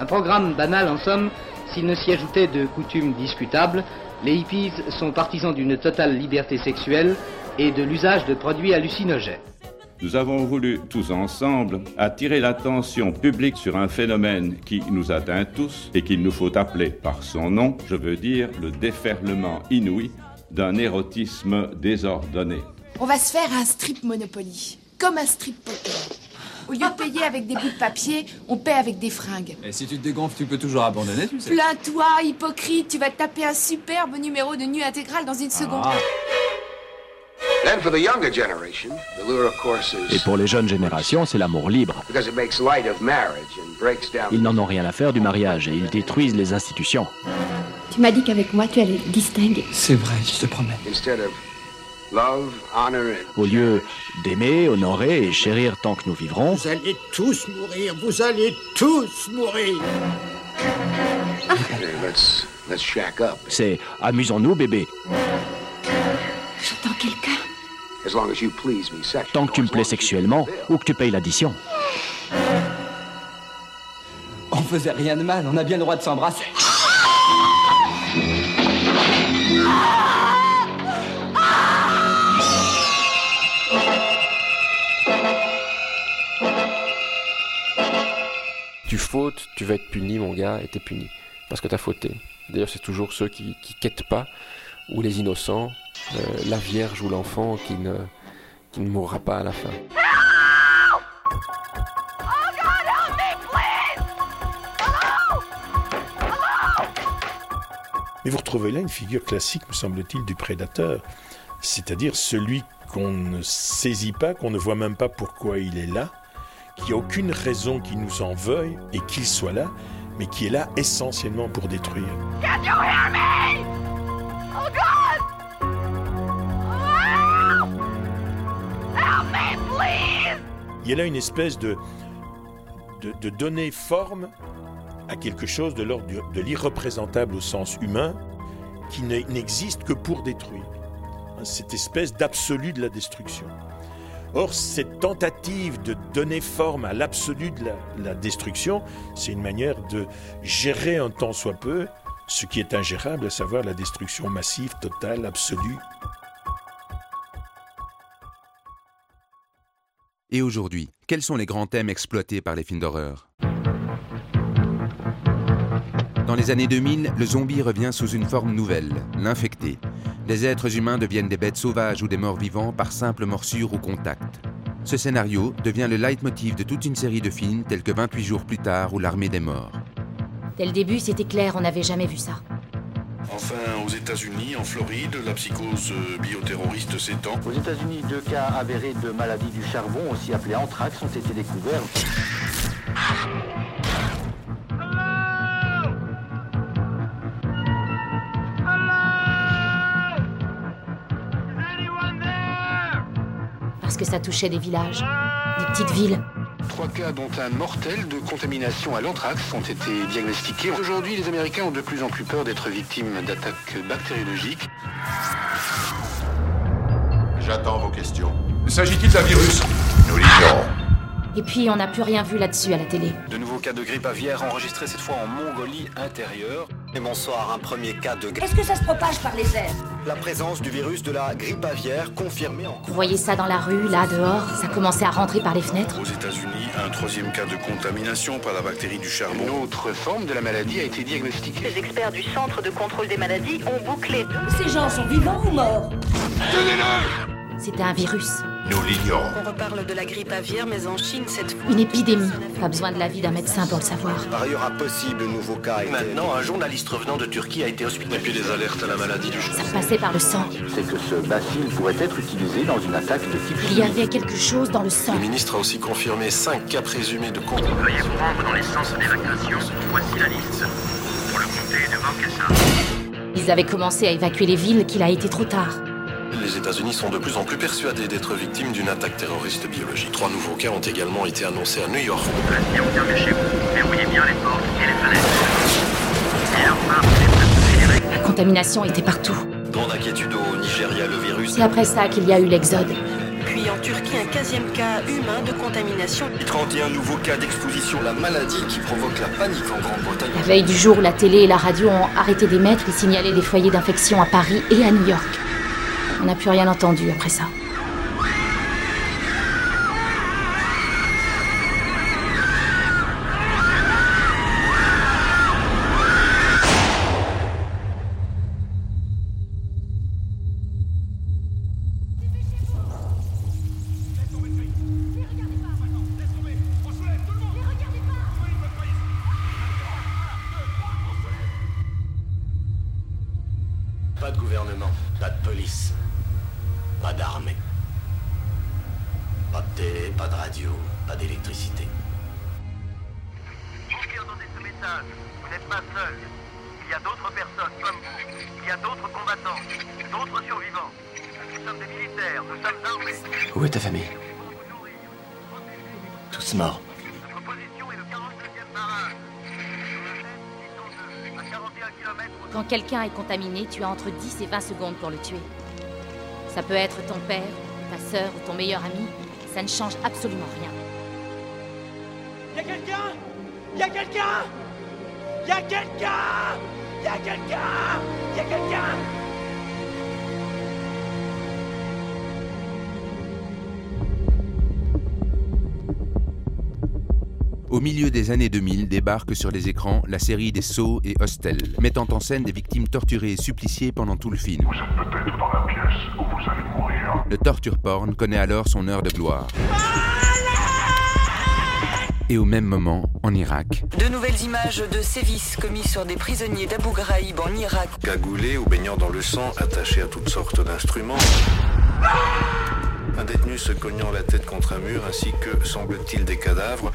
Un programme banal en somme, s'il ne s'y ajoutait de coutumes discutables, les hippies sont partisans d'une totale liberté sexuelle et de l'usage de produits hallucinogènes. Nous avons voulu tous ensemble attirer l'attention publique sur un phénomène qui nous atteint tous et qu'il nous faut appeler par son nom, je veux dire le déferlement inouï d'un érotisme désordonné. On va se faire un strip Monopoly, comme un strip poker. Au lieu de payer avec des bouts de papier, on paie avec des fringues. Et si tu te dégonfles, tu peux toujours abandonner, tu sais. Plains-toi, hypocrite, tu vas te taper un superbe numéro de nuit intégrale dans une seconde. Then Et is pour les jeunes générations, c'est l'amour libre. because it makes light of marriage and breaks down. Ils n'en ont rien à faire du mariage et ils détruisent les institutions. Tu m'as dit qu'avec moi, tu allais distinguer. C'est vrai, je te promets. Instead of love, honor, and Au lieu d'aimer, honorer et chérir tant que nous vivrons, Vous allez tous mourir, vous allez tous mourir. Okay, let's let's shack up. c'est amusons-nous bébé. J'entends quelqu'un. Tant que tu me plais sexuellement ou que tu payes l'addition. On faisait rien de mal, on a bien le droit de s'embrasser. Tu fautes, tu vas être puni, mon gars, et t'es puni. Parce que t'as fauté. D'ailleurs, c'est toujours ceux qui, qui quêtent pas, ou les innocents, euh, la vierge ou l'enfant qui ne, qui ne mourra pas à la fin. Mais vous retrouvez là une figure classique, me semble-t-il, du prédateur, c'est-à-dire celui qu'on ne saisit pas, qu'on ne voit même pas pourquoi il est là, qui a aucune raison qu'il nous en veuille et qu'il soit là, mais qui est là essentiellement pour détruire. Can you hear me? Il y a là une espèce de, donner forme à quelque chose de l'ordre l'irreprésentable au sens humain, qui ne- n'existe que pour détruire. Hein, Cette espèce d'absolu de la destruction. Or, cette tentative de donner forme à l'absolu de la, la destruction, c'est une manière de gérer un tant soit peu ce qui est ingérable, à savoir la destruction massive, totale, absolue. Et aujourd'hui, quels sont les grands thèmes exploités par les films d'horreur? Dans les années 2000, le zombie revient sous une forme nouvelle, l'infecté. Des êtres humains deviennent des bêtes sauvages ou des morts vivants par simple morsure ou contact. Ce scénario devient le leitmotiv de toute une série de films tels que 28 jours plus tard ou L'armée des morts. Dès le début, c'était clair, on n'avait jamais vu ça. Enfin, aux États-Unis, en Floride, la psychose euh, bioterroriste s'étend. Aux États-Unis, deux cas avérés de maladie du charbon, aussi appelés anthrax, ont été découverts. Parce que ça touchait des villages, des petites villes. Trois cas, dont un mortel de contamination à l'anthrax, ont été diagnostiqués. Aujourd'hui, les Américains ont de plus en plus peur d'être victimes d'attaques bactériologiques. J'attends vos questions. S'agit-il d'un virus? Nous l'ignorons. Et puis, on n'a plus rien vu là-dessus à la télé. De nouveaux cas de grippe aviaire enregistrés cette fois en Mongolie intérieure. Et bonsoir, un premier cas de grippe. Est-ce que ça se propage par les airs? La présence du virus de la grippe aviaire confirmée en Vous voyez ça dans la rue, là, dehors? Ça commençait à rentrer par les fenêtres? Aux États-Unis, un troisième cas de contamination par la bactérie du charbon. Une autre forme de la maladie a été diagnostiquée. Les experts du Centre de contrôle des maladies ont bouclé. Ces gens sont vivants ou morts? C'était un virus. Nous l'ignorons. On reparle de la grippe aviaire, mais en Chine, cette fois. Une épidémie. Pas besoin de l'avis d'un médecin pour le savoir. Par ailleurs, un possible nouveau cas. Maintenant, un journaliste revenant de Turquie a été hospitalisé. Et puis des alertes à la maladie du Ça passait par le sang. C'est que ce bacille pourrait être utilisé dans une attaque de type Il y avait quelque chose dans le sang. Le ministre a aussi confirmé 5 cas présumés de contamination. Veuillez vous rendre dans les sens d'évacuation. Voici la liste. Pour le comté de Moncassa. Ils avaient commencé à évacuer les villes qu'il a été trop tard. Les États-Unis sont de plus en plus persuadés d'être victimes d'une attaque terroriste biologique. Trois nouveaux cas ont également été annoncés à New York. Restez enfermés chez vous. Verrouillez bien les portes et les fenêtres. Et leur part, c'est La contamination était partout. Grande inquiétude au Nigeria, le virus. C'est après ça qu'il y a eu l'exode. Puis en Turquie, un 15e cas humain de contamination. 31 nouveaux cas d'exposition. La maladie qui provoque la panique en Grande-Bretagne. La veille du jour où la télé et la radio ont arrêté d'émettre, ils signalaient des foyers d'infection à Paris et à New York. On n'a plus rien entendu après ça. Tu as entre 10 et 20 secondes pour le tuer. Ça peut être ton père, ta sœur ou ton meilleur ami. Ça ne change absolument rien. Y'a quelqu'un Y'a quelqu'un Y'a quelqu'un Y'a quelqu'un Y'a quelqu'un milieu des années 2000 débarque sur les écrans la série des Saw et Hostel, mettant en scène des victimes torturées et suppliciées pendant tout le film. Vous êtes peut-être dans la pièce où vous allez mourir. Le torture porn connaît alors son heure de gloire. Et au même moment, en Irak, De nouvelles images de sévices commis sur des prisonniers d'Abu Ghraib en Irak. Cagoulés ou baignant dans le sang, attachés à toutes sortes d'instruments. Un détenu se cognant la tête contre un mur, ainsi que, semble-t-il, des cadavres.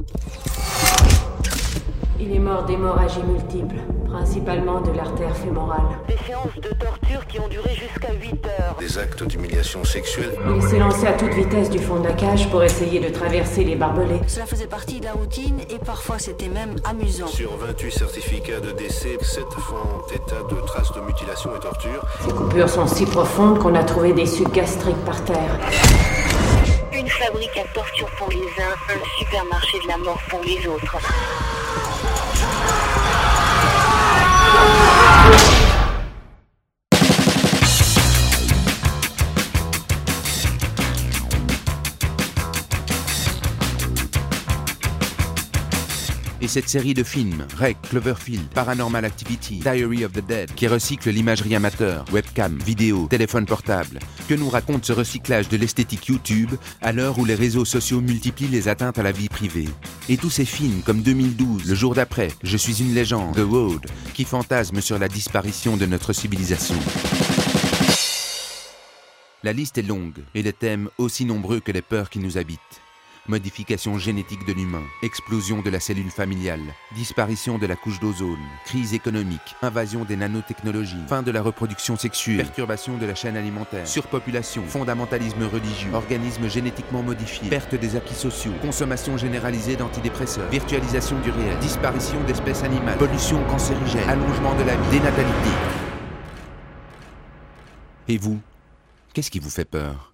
Il est mort d'hémorragie multiple, principalement de l'artère fémorale. Des séances de torture qui ont duré jusqu'à 8 heures. Des actes d'humiliation sexuelle. Il s'est lancé à toute vitesse du fond de la cage pour essayer de traverser les barbelés. Cela faisait partie de la routine et parfois c'était même amusant. Sur 28 certificats de décès, 7 font état de traces de mutilation et torture. Ces coupures sont si profondes qu'on a trouvé des sucs gastriques par terre. Une fabrique à torture pour les uns, un supermarché de la mort pour les autres. Et cette série de films, Rec, Cloverfield, Paranormal Activity, Diary of the Dead, qui recycle l'imagerie amateur, webcam, vidéo, téléphone portable. Que nous raconte ce recyclage de l'esthétique YouTube à l'heure où les réseaux sociaux multiplient les atteintes à la vie privée Et tous ces films comme 2012, Le jour d'après, Je suis une légende, The Road, qui fantasment sur la disparition de notre civilisation. La liste est longue et les thèmes aussi nombreux que les peurs qui nous habitent. Modification génétique de l'humain, explosion de la cellule familiale, disparition de la couche d'ozone, crise économique, invasion des nanotechnologies, fin de la reproduction sexuelle, perturbation de la chaîne alimentaire, surpopulation, fondamentalisme religieux, organismes génétiquement modifiés, perte des acquis sociaux, consommation généralisée d'antidépresseurs, virtualisation du réel, disparition d'espèces animales, pollution cancérigène, allongement de la vie, dénatalité. Et vous, qu'est-ce qui vous fait peur?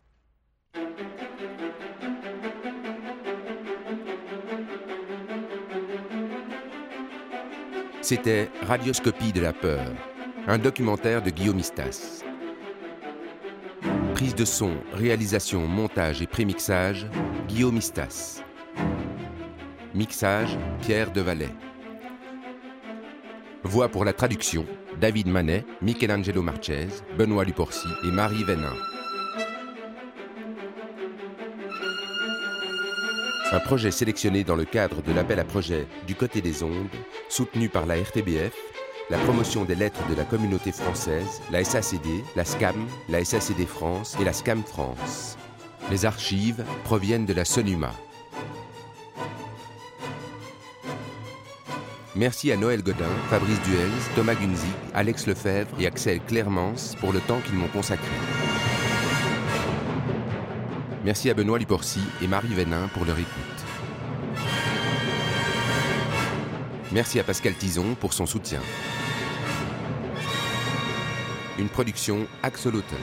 C'était Radioscopie de la peur, un documentaire de Guillaume Istas. Prise de son, réalisation, montage et prémixage, Guillaume Istas. Mixage, Pierre Devalet. Voix pour la traduction, David Manet, Michelangelo Marchez, Benoît Luporcy et Marie Vénin. Un projet sélectionné dans le cadre de l'appel à projet Du côté des ondes, soutenu par la RTBF, la promotion des lettres de la communauté française, la SACD, la SCAM, la SACD France et la SCAM France. Les archives proviennent de la SONUMA. Merci à Noël Godin, Fabrice Duels, Thomas Gunzig, Alex Lefebvre et Axel Clermans pour le temps qu'ils m'ont consacré. Merci à Benoît Liporcy et Marie Vénin pour leur écoute. Merci à Pascal Tison pour son soutien. Une production Axolotl.